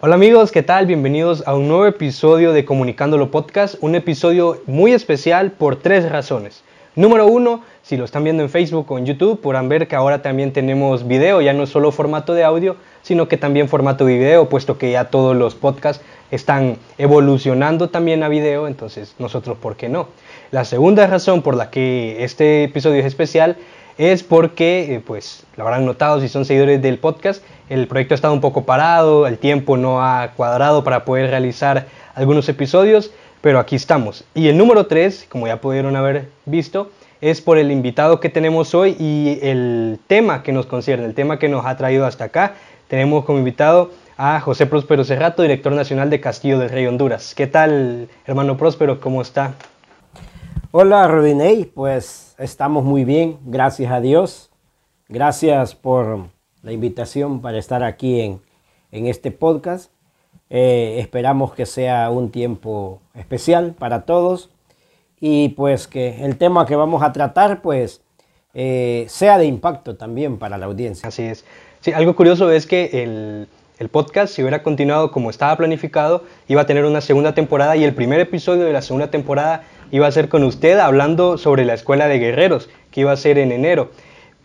Hola amigos, ¿qué tal? Bienvenidos a un nuevo episodio de Comunicándolo Podcast, un episodio muy especial por tres razones. Número uno, si lo están viendo en Facebook o en YouTube, podrán ver que ahora también tenemos video, ya no solo formato de audio, sino que también formato de video, puesto que ya todos los podcasts están evolucionando también a video, entonces nosotros, ¿por qué no? La segunda razón por la que este episodio es especial es porque, eh, pues, lo habrán notado si son seguidores del podcast, el proyecto ha estado un poco parado, el tiempo no ha cuadrado para poder realizar algunos episodios, pero aquí estamos. Y el número 3, como ya pudieron haber visto, es por el invitado que tenemos hoy y el tema que nos concierne, el tema que nos ha traído hasta acá. Tenemos como invitado a José Próspero Cerrato, director nacional de Castillo del Rey Honduras. ¿Qué tal, hermano Próspero? ¿Cómo está? Hola, Rodinei. Pues estamos muy bien, gracias a Dios. Gracias por la invitación para estar aquí en, este podcast. Eh, esperamos que sea un tiempo especial para todos y pues que el tema que vamos a tratar pues eh, sea de impacto también para la audiencia. Así es. Sí, algo curioso es que el, el podcast, si hubiera continuado como estaba planificado, iba a tener una segunda temporada y el primer episodio de la segunda temporada iba a ser con usted hablando sobre la escuela de guerreros, que iba a ser en enero.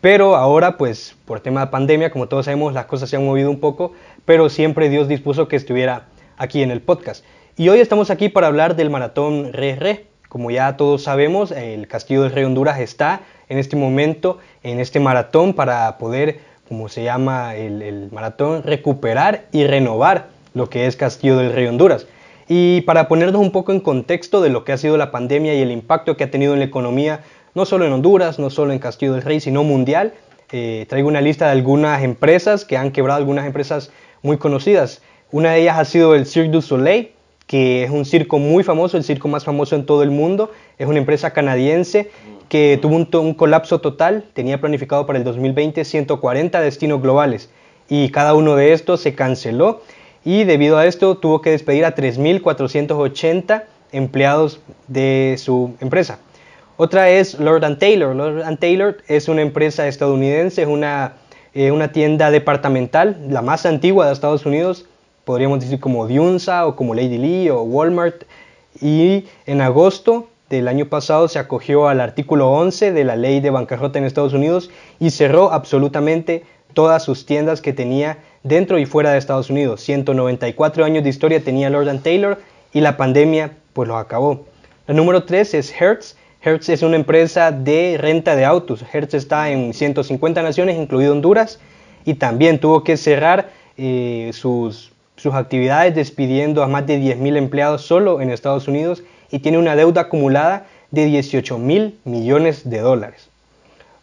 Pero ahora, pues por tema de pandemia, como todos sabemos, las cosas se han movido un poco, pero siempre Dios dispuso que estuviera aquí en el podcast. Y hoy estamos aquí para hablar del maratón Re Re. Como ya todos sabemos, el Castillo del Rey Honduras está en este momento en este maratón para poder, como se llama el, el maratón, recuperar y renovar lo que es Castillo del Rey Honduras. Y para ponernos un poco en contexto de lo que ha sido la pandemia y el impacto que ha tenido en la economía, no solo en Honduras, no solo en Castillo del Rey, sino mundial, eh, traigo una lista de algunas empresas que han quebrado, algunas empresas muy conocidas. Una de ellas ha sido el Cirque du Soleil, que es un circo muy famoso, el circo más famoso en todo el mundo. Es una empresa canadiense que tuvo un, un colapso total, tenía planificado para el 2020 140 destinos globales y cada uno de estos se canceló y debido a esto tuvo que despedir a 3.480 empleados de su empresa. Otra es Lord Taylor. Lord Taylor es una empresa estadounidense, es una, eh, una tienda departamental, la más antigua de Estados Unidos, podríamos decir como Diunsa o como Lady Lee o Walmart. Y en agosto del año pasado se acogió al artículo 11 de la ley de bancarrota en Estados Unidos y cerró absolutamente todas sus tiendas que tenía dentro y fuera de Estados Unidos. 194 años de historia tenía Lord Taylor y la pandemia pues lo acabó. La número 3 es Hertz. Hertz es una empresa de renta de autos. Hertz está en 150 naciones, incluido Honduras, y también tuvo que cerrar eh, sus, sus actividades despidiendo a más de 10.000 empleados solo en Estados Unidos y tiene una deuda acumulada de 18 mil millones de dólares.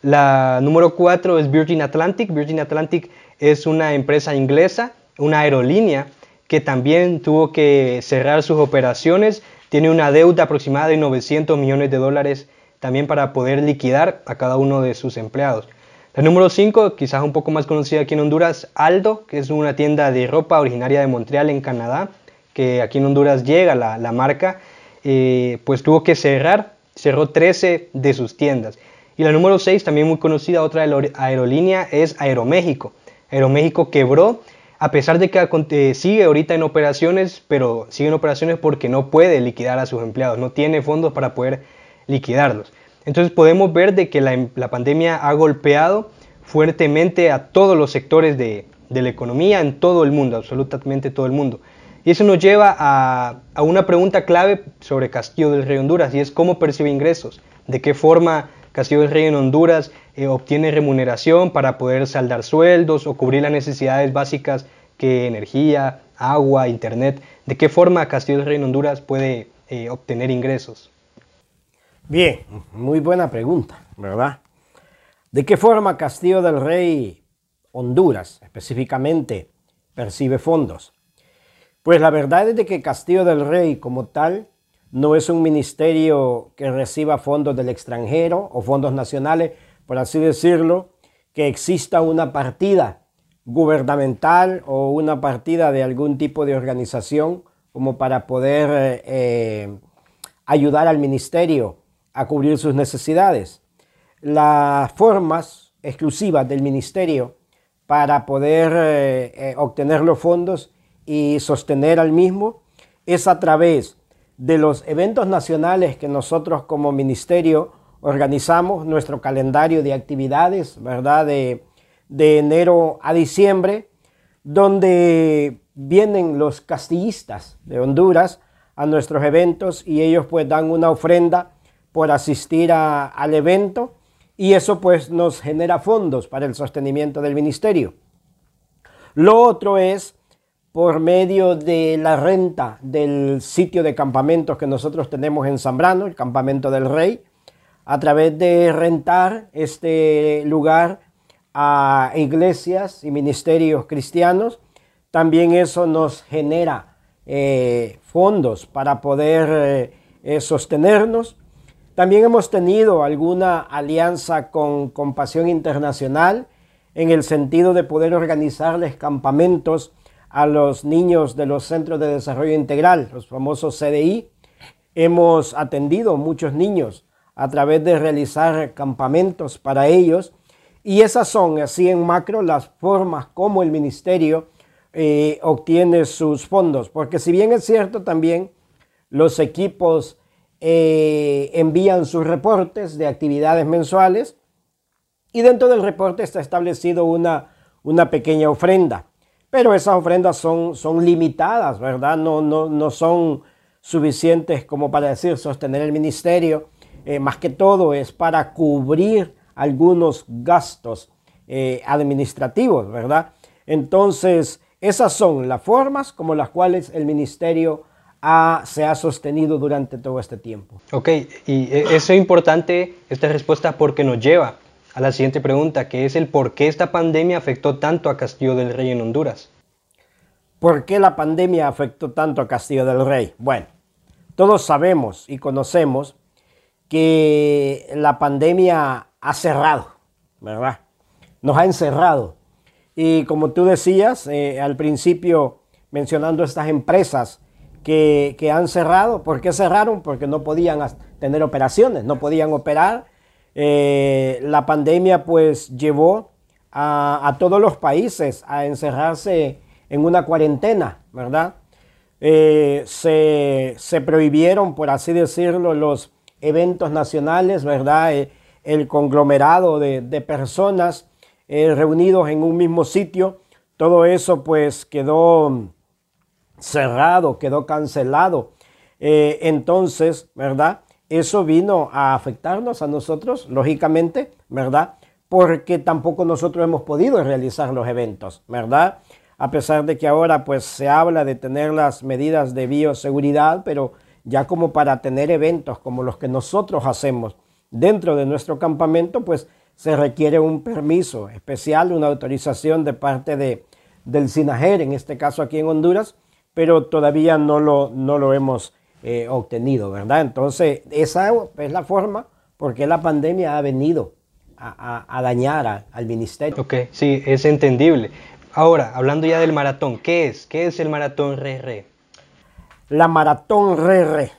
La número 4 es Virgin Atlantic. Virgin Atlantic es una empresa inglesa, una aerolínea que también tuvo que cerrar sus operaciones. Tiene una deuda aproximada de 900 millones de dólares también para poder liquidar a cada uno de sus empleados. La número 5, quizás un poco más conocida aquí en Honduras, Aldo, que es una tienda de ropa originaria de Montreal en Canadá, que aquí en Honduras llega la, marca, eh, pues tuvo que cerrar, cerró 13 de sus tiendas. Y la número 6, también muy conocida, otra aerolínea, es Aeroméxico. Aeroméxico quebró, a pesar de que sigue ahorita en operaciones, pero sigue en operaciones porque no puede liquidar a sus empleados, no tiene fondos para poder liquidarlos. Entonces podemos ver de que la, pandemia ha golpeado fuertemente a todos los sectores de, la economía en todo el mundo, absolutamente todo el mundo. Y eso nos lleva a, a, una pregunta clave sobre Castillo del Rey Honduras y es cómo percibe ingresos, de qué forma Castillo del Rey en Honduras eh, obtiene remuneración para poder saldar sueldos o cubrir las necesidades básicas que energía, agua, internet. ¿De qué forma Castillo del Rey en Honduras puede eh, obtener ingresos? Bien, muy buena pregunta, ¿verdad? ¿De qué forma Castillo del Rey Honduras específicamente percibe fondos? Pues la verdad es de que Castillo del Rey como tal no es un ministerio que reciba fondos del extranjero o fondos nacionales, por así decirlo, que exista una partida gubernamental o una partida de algún tipo de organización como para poder eh, ayudar al ministerio a cubrir sus necesidades. Las formas exclusivas del ministerio para poder eh, eh, obtener los fondos y sostener al mismo es a través de los eventos nacionales que nosotros como ministerio organizamos, nuestro calendario de actividades, ¿verdad? De, de enero a diciembre, donde vienen los castillistas de Honduras a nuestros eventos y ellos pues dan una ofrenda por asistir al evento y eso pues nos genera fondos para el sostenimiento del ministerio. Lo otro es por medio de la renta del sitio de campamentos que nosotros tenemos en Zambrano, el Campamento del Rey, a través de rentar este lugar a iglesias y ministerios cristianos. También eso nos genera eh, fondos para poder eh, sostenernos. También hemos tenido alguna alianza con Compasión Internacional en el sentido de poder organizarles campamentos a los niños de los Centros de Desarrollo Integral, los famosos CDI. Hemos atendido muchos niños a través de realizar campamentos para ellos y esas son, así en macro, las formas como el ministerio eh, obtiene sus fondos. Porque si bien es cierto también, los equipos eh, envían sus reportes de actividades mensuales y dentro del reporte está establecido una, una pequeña ofrenda. Pero esas ofrendas son, son limitadas, ¿verdad? No, no, no son suficientes como para decir sostener el ministerio. Eh, más que todo es para cubrir algunos gastos eh, administrativos, ¿verdad? Entonces, esas son las formas como las cuales el ministerio se ha sostenido durante todo este tiempo. Ok, y e, eso es importante, esta respuesta, porque nos lleva a la siguiente pregunta, que es el por qué esta pandemia afectó tanto a Castillo del Rey en Honduras. ¿Por qué la pandemia afectó tanto a Castillo del Rey? Bueno, todos sabemos y conocemos que la pandemia ha cerrado, ¿verdad? Nos ha encerrado. Y como tú decías eh, al principio, mencionando estas empresas que, han cerrado, ¿por qué cerraron? Porque no podían tener operaciones, no podían operar. La pandemia pues llevó a, todos los países a encerrarse en una cuarentena, ¿verdad? Eh, se, prohibieron, por así decirlo, los eventos nacionales, ¿verdad? Eh, el conglomerado de, personas eh, reunidos en un mismo sitio, todo eso pues quedó cerrado, quedó cancelado. Entonces, ¿verdad? Eso vino a afectarnos a nosotros, lógicamente, ¿verdad? Porque tampoco nosotros hemos podido realizar los eventos, ¿verdad? A pesar de que ahora pues se habla de tener las medidas de bioseguridad, pero ya como para tener eventos como los que nosotros hacemos dentro de nuestro campamento, pues se requiere un permiso especial, una autorización de parte de, del SINAGER, en este caso aquí en Honduras, pero todavía no lo, no lo hemos eh, obtenido, ¿verdad? Entonces, esa es la forma porque la pandemia ha venido a, dañar al ministerio. Ok, sí, es entendible. Ahora, hablando ya del maratón, ¿qué es? ¿Qué es el maratón RR? la maratón RR.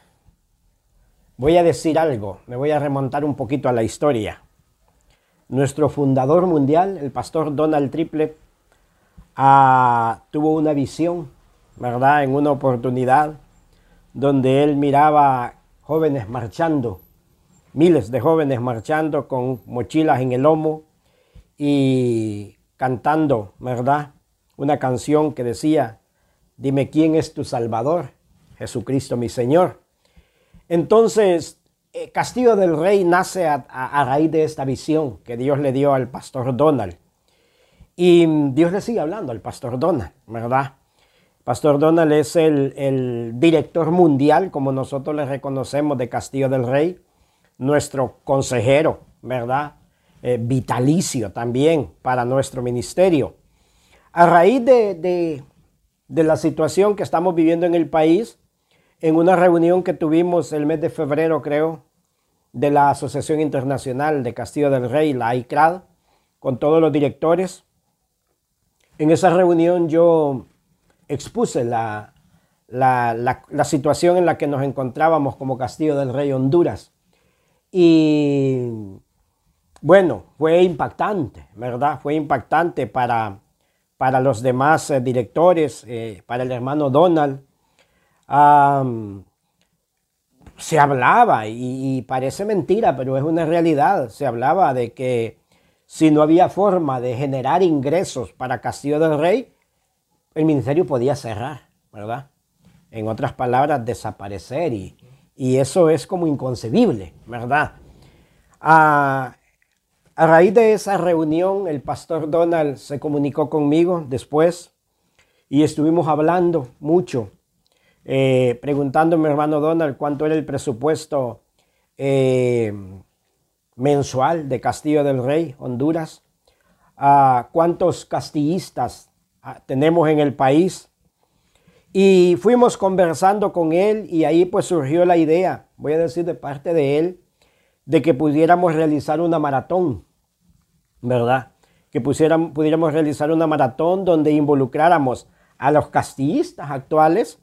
Voy a decir algo, me voy a remontar un poquito a la historia. Nuestro fundador mundial, el pastor Donald Triple, ah, tuvo una visión, ¿verdad? En una oportunidad donde él miraba jóvenes marchando, miles de jóvenes marchando con mochilas en el lomo y cantando, ¿verdad? Una canción que decía, dime quién es tu Salvador. Jesucristo mi Señor. Entonces, eh, Castillo del Rey nace a, raíz de esta visión que Dios le dio al pastor Donald. Y Dios le sigue hablando al pastor Donald, ¿verdad? Pastor Donald es el, director mundial, como nosotros le reconocemos, de Castillo del Rey, nuestro consejero, ¿verdad? Eh, vitalicio también para nuestro ministerio. A raíz de, de la situación que estamos viviendo en el país, en una reunión que tuvimos el mes de febrero, creo, de la Asociación Internacional de Castillo del Rey, la ICRAD, con todos los directores. En esa reunión yo expuse la, la, situación en la que nos encontrábamos como Castillo del Rey Honduras. Y bueno, fue impactante, ¿verdad? Fue impactante para, para los demás eh, directores, eh, para el hermano Donald. se hablaba, y, parece mentira, pero es una realidad, se hablaba de que si no había forma de generar ingresos para Castillo del Rey, el ministerio podía cerrar, ¿verdad? En otras palabras, desaparecer y, eso es como inconcebible, ¿verdad? A raíz de esa reunión, el pastor Donald se comunicó conmigo después y estuvimos hablando mucho, eh, preguntándome, hermano Donald, cuánto era el presupuesto eh, mensual de Castillo del Rey, Honduras, cuántos castillistas ah, tenemos en el país. Y fuimos conversando con él y ahí pues surgió la idea, voy a decir de parte de él, de que pudiéramos realizar una maratón ¿verdad? Que pudiéramos realizar una maratón donde involucráramos a los castillistas actuales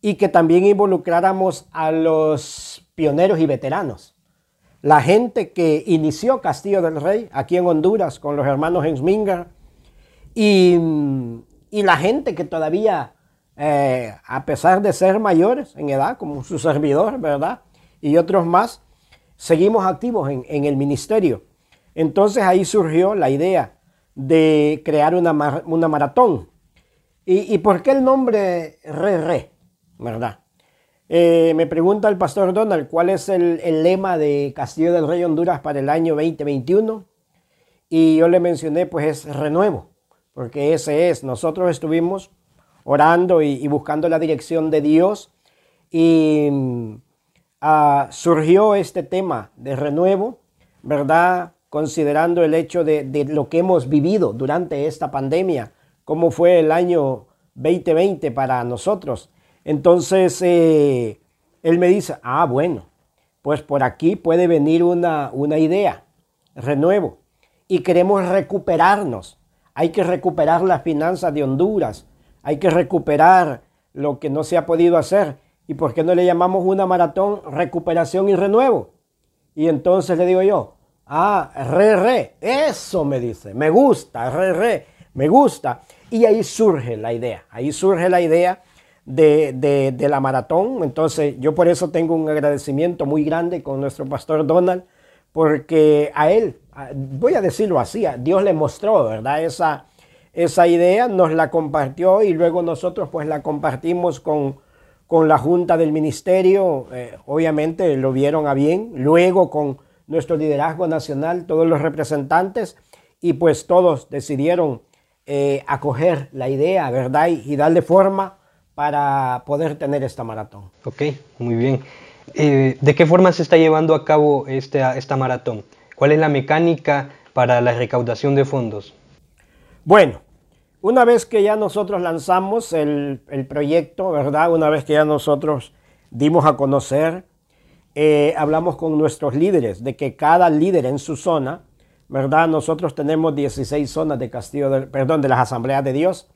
y que también involucráramos a los pioneros y veteranos. La gente que inició Castillo del Rey aquí en Honduras con los hermanos Hensminger y, y la gente que todavía, eh, a pesar de ser mayores en edad, como su servidor, ¿verdad? Y otros más, seguimos activos en, en el ministerio. Entonces ahí surgió la idea de crear una, maratón. ¿Y, por qué el nombre Re Re? ¿Verdad? Eh, me pregunta el pastor Donald cuál es el, lema de Castillo del Rey Honduras para el año 2021. Y yo le mencioné, pues es renuevo, porque ese es. Nosotros estuvimos orando y, buscando la dirección de Dios y ah, surgió este tema de renuevo, ¿verdad? considerando el hecho de, lo que hemos vivido durante esta pandemia, cómo fue el año 2020 para nosotros. Entonces, eh, él me dice, ah, bueno, pues por aquí puede venir una, una idea, renuevo, y queremos recuperarnos. Hay que recuperar las finanzas de Honduras, hay que recuperar lo que no se ha podido hacer. ¿Y por qué no le llamamos una maratón recuperación y renuevo? Y entonces le digo yo, Ah, re, re. Eso me dice. Me gusta, re, re. Me gusta. Y ahí surge la idea. Ahí surge la idea de, la maratón. Entonces, yo por eso tengo un agradecimiento muy grande con nuestro pastor Donald, porque a él, voy a decirlo así, Dios le mostró, ¿verdad? Esa, esa idea, nos la compartió y luego nosotros pues la compartimos con, con la junta del ministerio. Eh, obviamente lo vieron a bien. Luego con nuestro liderazgo nacional, todos los representantes, y pues todos decidieron eh, acoger la idea, ¿verdad? Y, darle forma para poder tener esta maratón. Ok, muy bien. Eh, ¿De qué forma se está llevando a cabo esta, esta maratón? ¿Cuál es la mecánica para la recaudación de fondos? Bueno, una vez que ya nosotros lanzamos el, el proyecto, ¿verdad? Una vez que ya nosotros dimos a conocer eh, hablamos con nuestros líderes de que cada líder en su zona, ¿verdad? Nosotros tenemos 16 zonas de Castillo, perdón, de las Asambleas de Dios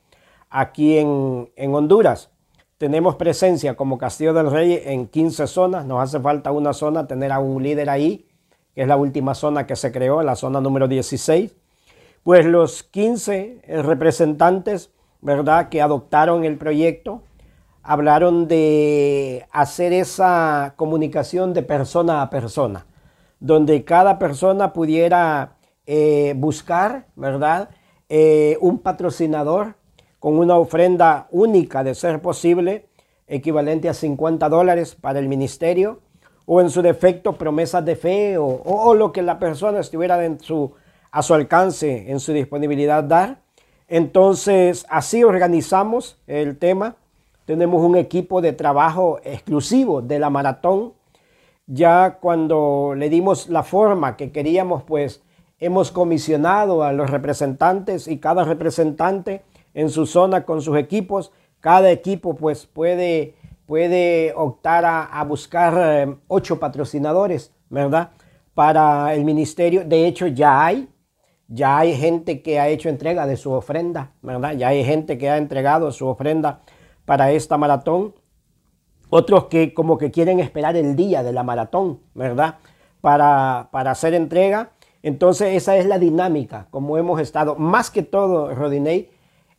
aquí en, Honduras. Tenemos presencia como Castillo del Rey en 15 zonas. Nos hace falta una zona, tener a un líder ahí, que es la última zona que se creó, la zona número 16. Pues los 15 representantes, ¿verdad?, que adoptaron el proyecto, hablaron de hacer esa comunicación de persona a persona, donde cada persona pudiera eh, buscar, ¿verdad? Eh, un patrocinador con una ofrenda única de ser posible, equivalente a 50 dólares para el ministerio, o en su defecto promesas de fe, o, lo que la persona estuviera su, a su alcance, en su disponibilidad dar. Entonces, así organizamos el tema tenemos un equipo de trabajo exclusivo de la maratón. Ya cuando le dimos la forma que queríamos, pues hemos comisionado a los representantes y cada representante en su zona con sus equipos. Cada equipo pues puede, puede optar a, buscar eh, ocho patrocinadores, ¿verdad? Para el ministerio. De hecho, ya hay, ya hay gente que ha hecho entrega de su ofrenda, ¿verdad? Ya hay gente que ha entregado su ofrenda para esta maratón. Otros que como que quieren esperar el día de la maratón, ¿verdad? Para, para hacer entrega. Entonces esa es la dinámica, como hemos estado. Más que todo, Rodinei,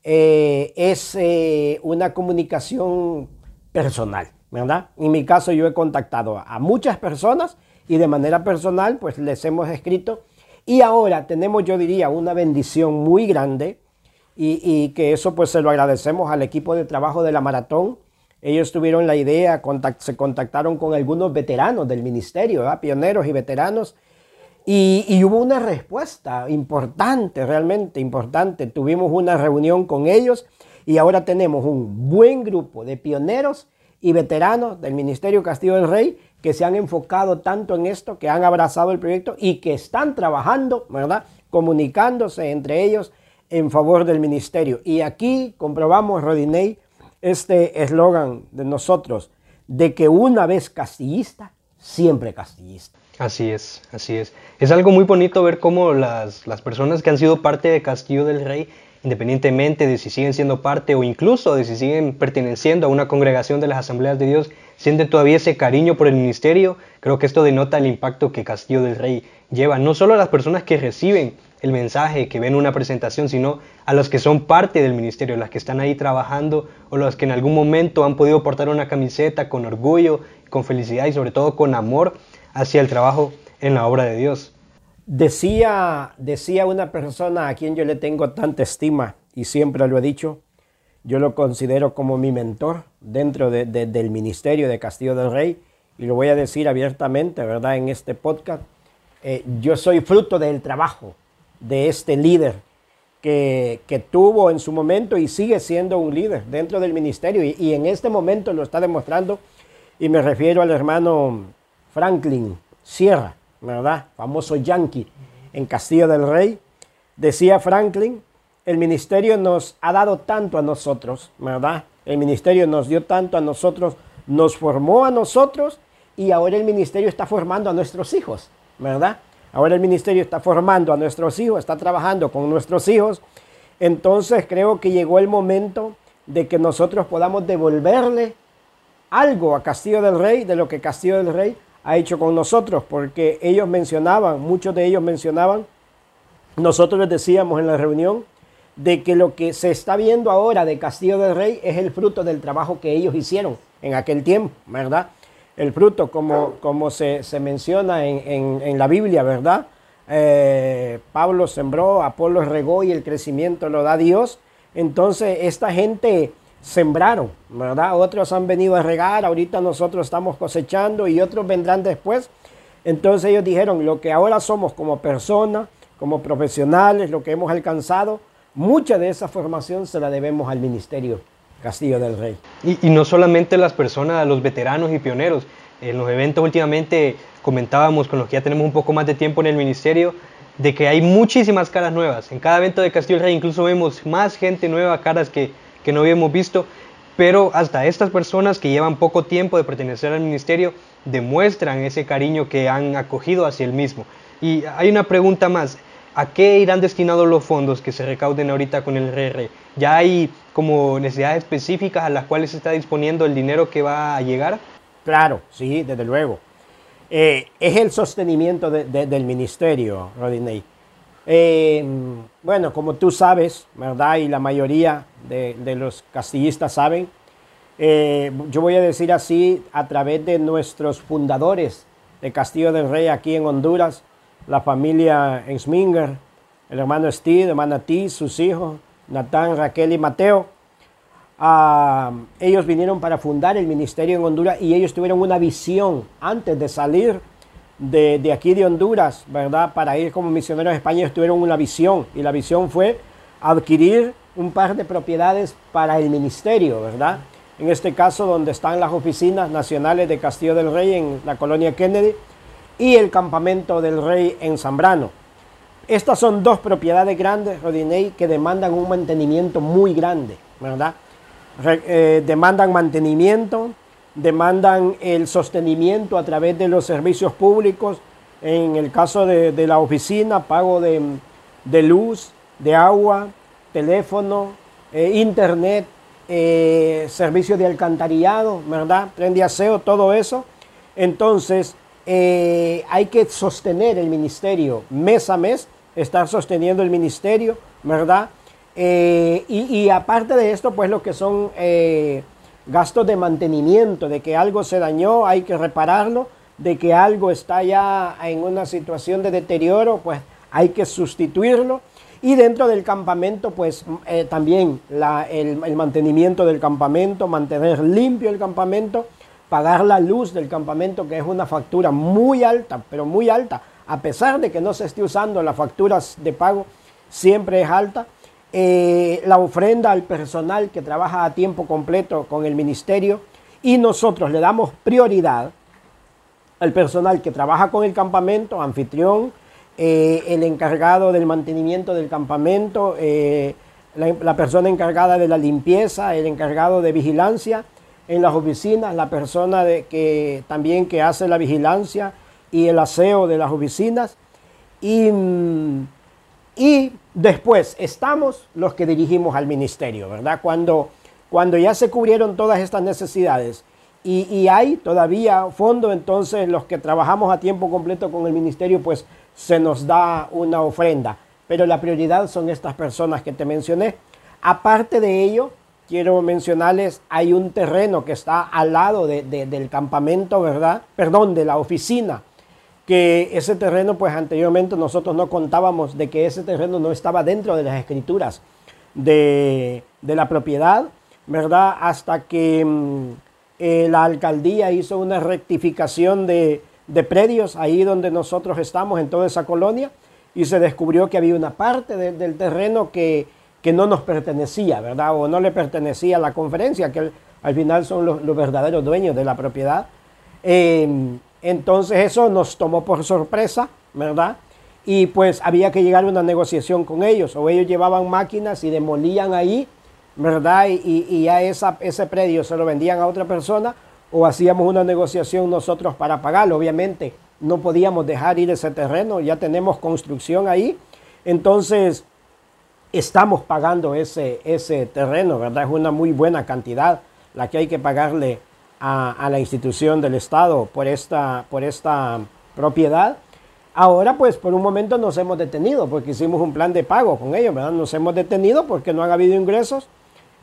eh, es eh, una comunicación personal, ¿verdad? En mi caso yo he contactado a muchas personas y de manera personal pues les hemos escrito y ahora tenemos yo diría una bendición muy grande y, que eso pues se lo agradecemos al equipo de trabajo de la maratón. Ellos tuvieron la idea, se contactaron con algunos veteranos del ministerio, pioneros y veteranos y, hubo una respuesta importante, realmente importante. Tuvimos una reunión con ellos y ahora tenemos un buen grupo de pioneros y veteranos del Ministerio Castillo del Rey que se han enfocado tanto en esto, que han abrazado el proyecto y que están trabajando, ¿verdad? Comunicándose entre ellos en favor del ministerio. Y aquí comprobamos, Rodinei, este eslogan de nosotros, de que una vez castillista, siempre castillista. Así es, así es. Es algo muy bonito ver cómo las, las, personas que han sido parte de Castillo del Rey, independientemente de si siguen siendo parte o incluso de si siguen perteneciendo a una congregación de las asambleas de Dios, sienten todavía ese cariño por el ministerio. Creo que esto denota el impacto que Castillo del Rey lleva, no solo a las personas que reciben el mensaje, que ven una presentación, sino a los que son parte del ministerio, las que están ahí trabajando o los que en algún momento han podido portar una camiseta con orgullo, con felicidad y sobre todo con amor hacia el trabajo en la obra de Dios. Decía, decía una persona a quien yo le tengo tanta estima y siempre lo he dicho, yo lo considero como mi mentor dentro del ministerio de Castillo del Rey y lo voy a decir abiertamente, ¿verdad? En este podcast, eh, yo soy fruto del trabajo de este líder que, tuvo en su momento y sigue siendo un líder dentro del ministerio y en este momento lo está demostrando y me refiero al hermano Franklin Sierra, ¿verdad? Famoso yankee en Castillo del Rey. Decía Franklin, el ministerio nos ha dado tanto a nosotros, ¿verdad? El ministerio nos dio tanto a nosotros, nos formó a nosotros y ahora el ministerio está formando a nuestros hijos, ¿verdad? Ahora el ministerio está formando a nuestros hijos, está trabajando con nuestros hijos. Entonces creo que llegó el momento de que nosotros podamos devolverle algo a Castillo del Rey, de lo que Castillo del Rey ha hecho con nosotros, porque ellos mencionaban, muchos de ellos mencionaban, nosotros les decíamos en la reunión, de que lo que se está viendo ahora de Castillo del Rey es el fruto del trabajo que ellos hicieron en aquel tiempo, ¿verdad? El fruto, como, como se, menciona en, la Biblia, ¿verdad? Eh, Pablo sembró, Apolo regó y el crecimiento lo da Dios. Entonces, esta gente sembraron, ¿verdad? Otros han venido a regar, ahorita nosotros estamos cosechando y otros vendrán después. Entonces ellos dijeron, lo que ahora somos como personas, como profesionales, lo que hemos alcanzado, mucha de esa formación se la debemos al ministerio Castillo del Rey. Y, no solamente las personas, los veteranos y pioneros. En los eventos últimamente comentábamos con los que ya tenemos un poco más de tiempo en el ministerio, de que hay muchísimas caras nuevas. En cada evento de Castillo del Rey incluso vemos más gente nueva, caras que que no habíamos visto, pero hasta estas personas que llevan poco tiempo de pertenecer al ministerio demuestran ese cariño que han acogido hacia el mismo. Y hay una pregunta más, ¿a qué irán destinados los fondos que se recauden ahorita con el RR? ¿Ya hay como necesidades específicas a las cuales se está disponiendo el dinero que va a llegar? Claro, sí, desde luego. Eh, es el sostenimiento del ministerio, Rodinei. Eh, bueno, como tú sabes, ¿verdad? Y la mayoría de, los castillistas saben, eh, yo voy a decir así, a través de nuestros fundadores de Castillo del Rey aquí en Honduras, la familia Ensminger, el hermano Steve, hermana T, sus hijos, Natán, Raquel y Mateo. Ah, ellos vinieron para fundar el ministerio en Honduras y ellos tuvieron una visión antes de salir de, aquí de Honduras, ¿verdad? Para ir como misioneros a España, tuvieron una visión y la visión fue adquirir un par de propiedades para el ministerio, ¿verdad? En este caso, donde están las oficinas nacionales de Castillo del Rey en la colonia Kennedy y el campamento del Rey en Zambrano. Estas son dos propiedades grandes, Rodinei, que demandan un mantenimiento muy grande, ¿verdad? Eh, demandan mantenimiento, demandan el sostenimiento a través de los servicios públicos, en el caso de, la oficina, pago de, luz, de agua, teléfono, eh, internet, eh, servicio de alcantarillado, ¿verdad? Tren de aseo, todo eso. Entonces, eh, hay que sostener el ministerio mes a mes, estar sosteniendo el ministerio, ¿verdad? Eh, y, aparte de esto, pues lo que son gastos de mantenimiento, de que algo se dañó, hay que repararlo, de que algo está ya en una situación de deterioro, pues hay que sustituirlo. Y dentro del campamento, pues eh, también el, el, mantenimiento del campamento, mantener limpio el campamento, pagar la luz del campamento, que es una factura muy alta, pero muy alta, a pesar de que no se esté usando las facturas de pago, siempre es alta. Eh, la ofrenda al personal que trabaja a tiempo completo con el ministerio y nosotros le damos prioridad al personal que trabaja con el campamento, anfitrión, eh, el encargado del mantenimiento del campamento, eh, la, persona encargada de la limpieza, el encargado de vigilancia en las oficinas, la persona que también que hace la vigilancia y el aseo de las oficinas. Y, y después estamos los que dirigimos al ministerio, ¿verdad? Cuando, cuando ya se cubrieron todas estas necesidades y, hay todavía fondo, entonces los que trabajamos a tiempo completo con el ministerio, pues se nos da una ofrenda. Pero la prioridad son estas personas que te mencioné. Aparte de ello, quiero mencionarles, hay un terreno que está al lado del campamento, ¿verdad? Perdón, de la oficina. Que ese terreno, pues anteriormente nosotros no contábamos de que ese terreno no estaba dentro de las escrituras de, la propiedad, ¿verdad? Hasta que mm, eh, la alcaldía hizo una rectificación de, de predios ahí donde nosotros estamos, en toda esa colonia, y se descubrió que había una parte del terreno que, no nos pertenecía, ¿verdad? O no le pertenecía a la conferencia, que al final son los, verdaderos dueños de la propiedad. Em, entonces eso nos tomó por sorpresa, ¿verdad? Y pues había que llegar a una negociación con ellos, o ellos llevaban máquinas y demolían ahí, ¿verdad? Y, y ya ese predio se lo vendían a otra persona, o hacíamos una negociación nosotros para pagarlo. Obviamente no podíamos dejar ir ese terreno, ya tenemos construcción ahí. Entonces estamos pagando ese, ese terreno, ¿verdad? Es una muy buena cantidad la que hay que pagarle a, la institución del Estado por esta, por esta propiedad. Ahora, pues, por un momento nos hemos detenido porque hicimos un plan de pago con ellos, ¿verdad? Nos hemos detenido porque no han habido ingresos,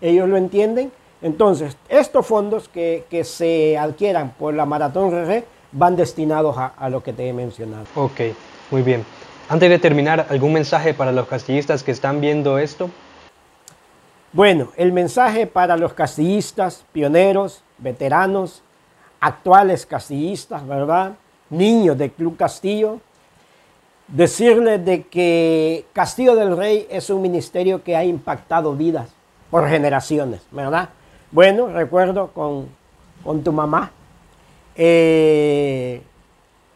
ellos lo entienden entonces, estos fondos que, se adquieran por la Maratón RG van destinados a, lo que te he mencionado. Ok, muy bien. Antes de terminar, ¿algún mensaje para los castillistas que están viendo esto? Bueno, el mensaje para los castillistas, pioneros, veteranos, actuales castillistas, ¿verdad? Niños de Club Castillo, decirles de que Castillo del Rey es un ministerio que ha impactado vidas por generaciones, ¿verdad? Bueno, recuerdo con, tu mamá. Eh,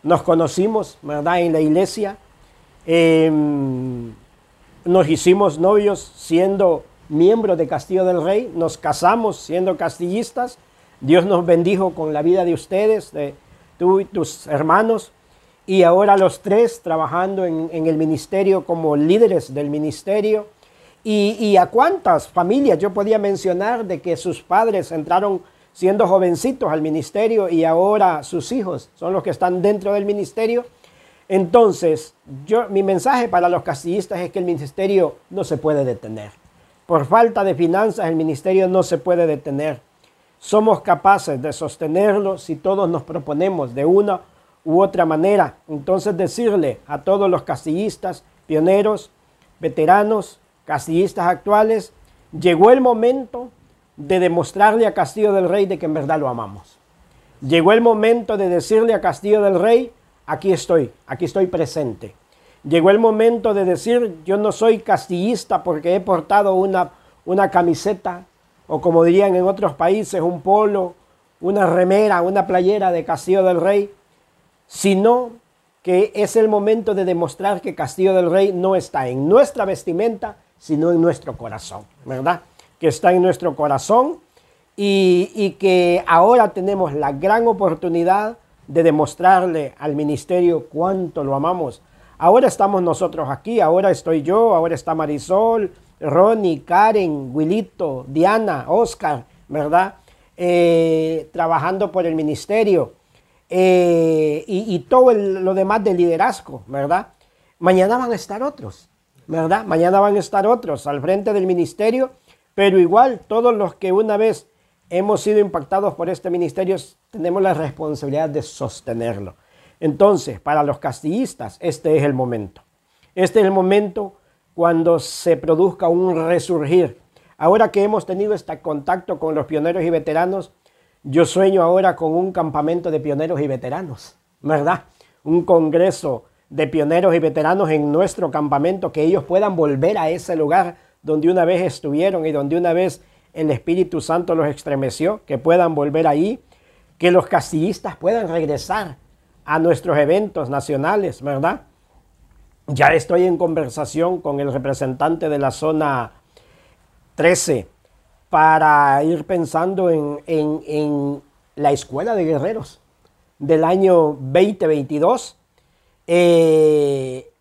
nos conocimos, ¿verdad? En la iglesia. Em, nos hicimos novios siendo miembros de Castillo del Rey. Nos casamos siendo castillistas. Dios nos bendijo con la vida de ustedes, de tú y tus hermanos. Y ahora los tres trabajando en, el ministerio como líderes del ministerio y, a cuántas familias yo podía mencionar de que sus padres entraron siendo jovencitos al ministerio y ahora sus hijos son los que están dentro del ministerio. Entonces, yo, mi mensaje para los castillistas es que el ministerio no se puede detener. Por falta de finanzas, el ministerio no se puede detener. Somos capaces de sostenerlo si todos nos proponemos de una u otra manera. Entonces, decirle a todos los castillistas, pioneros, veteranos, castillistas actuales, llegó el momento de demostrarle a Castillo del Rey de que en verdad lo amamos. Llegó el momento de decirle a Castillo del Rey, aquí estoy, aquí estoy presente. Llegó el momento de decir, yo no soy castillista porque he portado una, una camiseta, o como dirían en otros países, un polo, una remera, una playera de Castillo del Rey, sino que es el momento de demostrar que Castillo del Rey no está en nuestra vestimenta, sino en nuestro corazón, ¿verdad? Que está en nuestro corazón y, que ahora tenemos la gran oportunidad de demostrarle al ministerio cuánto lo amamos. Ahora estamos nosotros aquí, ahora estoy yo, ahora está Marisol, Ronnie, Karen, Wilito, Diana, Oscar, ¿verdad? Eh, trabajando por el ministerio eh, y, todo lo demás del liderazgo, ¿verdad? Mañana van a estar otros ¿verdad? Mañana van a estar otros al frente del ministerio, pero igual todos los que una vez hemos sido impactados por este ministerio tenemos la responsabilidad de sostenerlo. Entonces, para los castillistas, este es el momento. Este es el momento cuando se produzca un resurgir. Ahora que hemos tenido este contacto con los pioneros y veteranos, yo sueño ahora con un campamento de pioneros y veteranos, ¿verdad? Un congreso de pioneros y veteranos en nuestro campamento, que ellos puedan volver a ese lugar donde una vez estuvieron y donde una vez el Espíritu Santo los estremeció, que puedan volver ahí, que los castillistas puedan regresar a nuestros eventos nacionales, ¿verdad? Ya estoy en conversación con el representante de la zona 13 para ir pensando en, en la escuela de guerreros del año 2022 eh,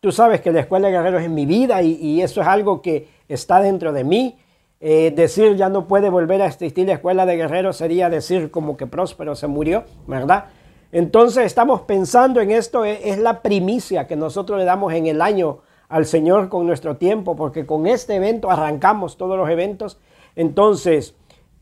tú sabes que la Escuela de Guerreros es mi vida y, eso es algo que está dentro de mí. Eh, decir ya no puede volver a existir la Escuela de Guerreros sería decir como que Próspero se murió, ¿verdad? Entonces estamos pensando en esto, es, la primicia que nosotros le damos en el año al Señor con nuestro tiempo, porque con este evento arrancamos todos los eventos. Entonces,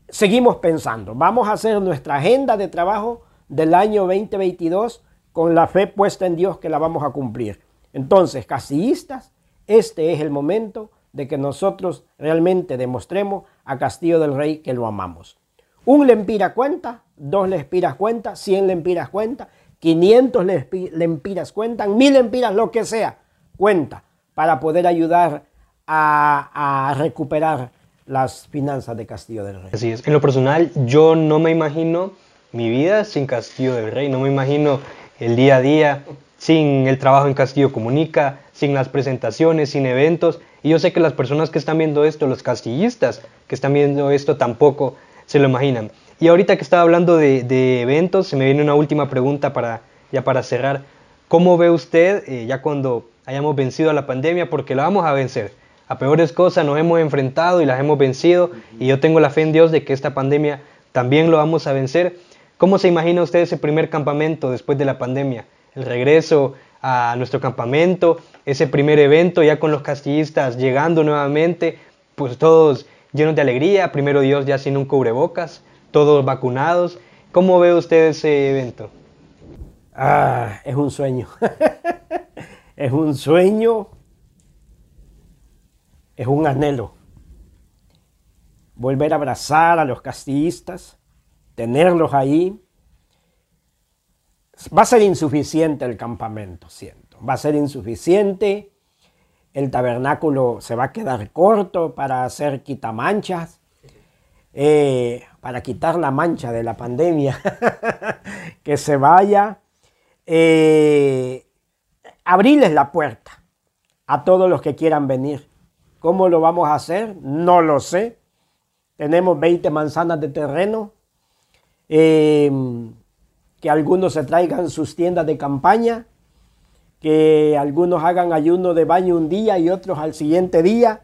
seguimos pensando, vamos a hacer nuestra agenda de trabajo del año 2022 con la fe puesta en Dios que la vamos a cumplir. Entonces, casillistas, este es el momento de que nosotros realmente demostremos a Castillo del Rey que lo amamos. Un lempiras cuenta, dos lempiras cuenta, cien lempiras cuenta, 500 lempiras cuentan, mil lempiras, lo que sea, cuenta para poder ayudar a, a recuperar las finanzas de Castillo del Rey. Así es. En lo personal, yo no me imagino mi vida sin Castillo del Rey. No me imagino el día a día, sin el trabajo en Castillo Comunica, sin las presentaciones, sin eventos. Y yo sé que las personas que están viendo esto, los castillistas que están viendo esto, tampoco se lo imaginan. Y ahorita que estaba hablando de, eventos, se me viene una última pregunta para, ya para cerrar. ¿Cómo ve usted, eh, ya cuando hayamos vencido a la pandemia, porque la vamos a vencer? A peores cosas nos hemos enfrentado y las hemos vencido, y yo tengo la fe en Dios de que esta pandemia también lo vamos a vencer. ¿Cómo se imagina usted ese primer campamento después de la pandemia? El regreso a nuestro campamento, ese primer evento ya con los castillistas llegando nuevamente, pues todos llenos de alegría, primero Dios ya sin un cubrebocas, todos vacunados. ¿Cómo ve usted ese evento? Ah, es un sueño. es un sueño. Es un anhelo. Volver a abrazar a los castillistas tenerlos ahí. Va a ser insuficiente el campamento, siento. Va a ser insuficiente. El tabernáculo se va a quedar corto para hacer quitamanchas, eh, para quitar la mancha de la pandemia, que se vaya. Eh, abrirles la puerta a todos los que quieran venir. ¿Cómo lo vamos a hacer? No lo sé. Tenemos 20 manzanas de terreno Em, que algunos se traigan sus tiendas de campaña, que algunos hagan ayuno de baño un día y otros al siguiente día,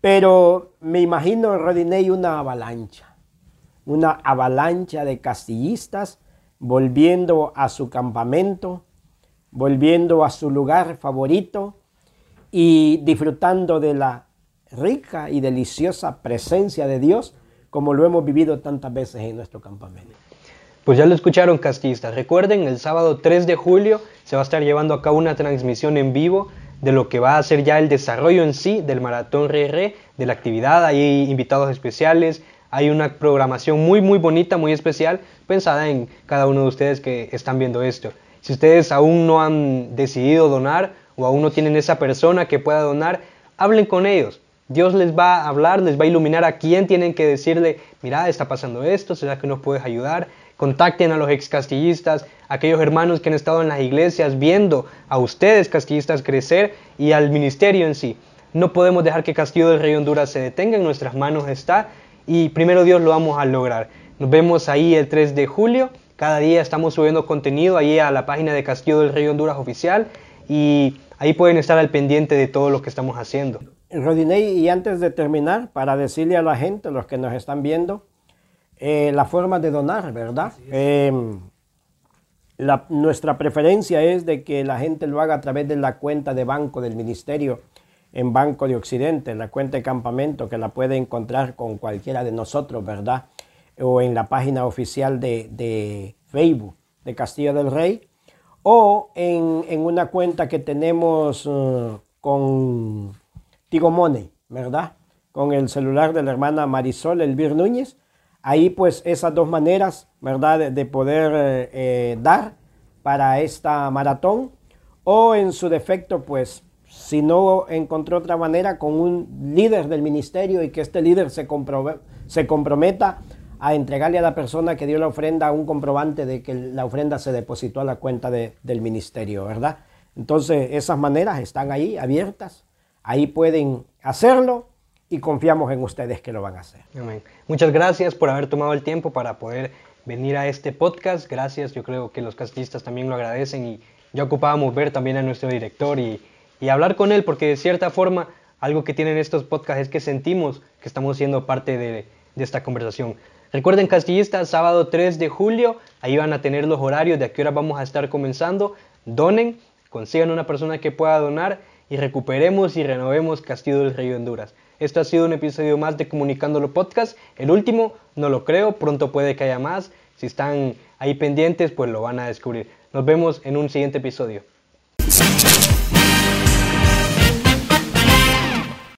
pero me imagino en Rodinei una avalancha, una avalancha de castillistas volviendo a su campamento, volviendo a su lugar favorito y disfrutando de la rica y deliciosa presencia de Dios como lo hemos vivido tantas veces en nuestro campamento. Pues ya lo escucharon castistas. Recuerden, el sábado 3 de julio se va a estar llevando a cabo una transmisión en vivo de lo que va a ser ya el desarrollo en sí del Maratón RR, de la actividad. Hay invitados especiales, hay una programación muy muy bonita, muy especial, pensada en cada uno de ustedes que están viendo esto. Si ustedes aún no han decidido donar o aún no tienen esa persona que pueda donar, hablen con ellos. Dios les va a hablar, les va a iluminar a quién tienen que decirle, mira, está pasando esto, ¿será que nos puedes ayudar? Contacten a los ex castillistas, aquellos hermanos que han estado en las iglesias viendo a ustedes castillistas crecer y al ministerio en sí. No podemos dejar que Castillo del Rey Honduras se detenga, en nuestras manos está y primero Dios lo vamos a lograr. Nos vemos ahí el 3 de julio. Cada día estamos subiendo contenido ahí a la página de Castillo del Rey Honduras oficial y ahí pueden estar al pendiente de todo lo que estamos haciendo. Rodinei, y antes de terminar, para decirle a la gente, los que nos están viendo, eh, la forma de donar, ¿verdad? Em, nuestra preferencia es de que la gente lo haga a través de la cuenta de banco del ministerio en Banco de Occidente, la cuenta de campamento que la puede encontrar con cualquiera de nosotros, ¿verdad? O en la página oficial de, Facebook de Castillo del Rey, o en, una cuenta que tenemos uh, con Tigo Money, ¿verdad? Con el celular de la hermana Marisol Elvir Núñez. Ahí pues esas dos maneras, ¿verdad? De, poder eh, eh, dar para esta maratón. O en su defecto pues si no encontró otra manera, con un líder del ministerio y que este líder se, se comprometa a entregarle a la persona que dio la ofrenda un comprobante de que la ofrenda se depositó a la cuenta del ministerio, ¿verdad? Entonces, esas maneras están ahí abiertas, ahí pueden hacerlo y confiamos en ustedes que lo van a hacer. Muchas gracias por haber tomado el tiempo para poder venir a este podcast. Gracias, yo creo que los castillistas también lo agradecen y ya ocupábamos ver también a nuestro director y y hablar con él, porque de cierta forma algo que tienen estos podcasts es que sentimos que estamos siendo parte de, esta conversación. Recuerden Castillistas, sábado 3 de julio, ahí van a tener los horarios de a qué hora vamos a estar comenzando. Donen, consigan una persona que pueda donar y recuperemos y renovemos Castillo del Rey de Honduras. Esto ha sido un episodio más de Comunicándolo Podcast. El último, no lo creo, pronto puede que haya más. Si están ahí pendientes, pues lo van a descubrir. Nos vemos en un siguiente episodio.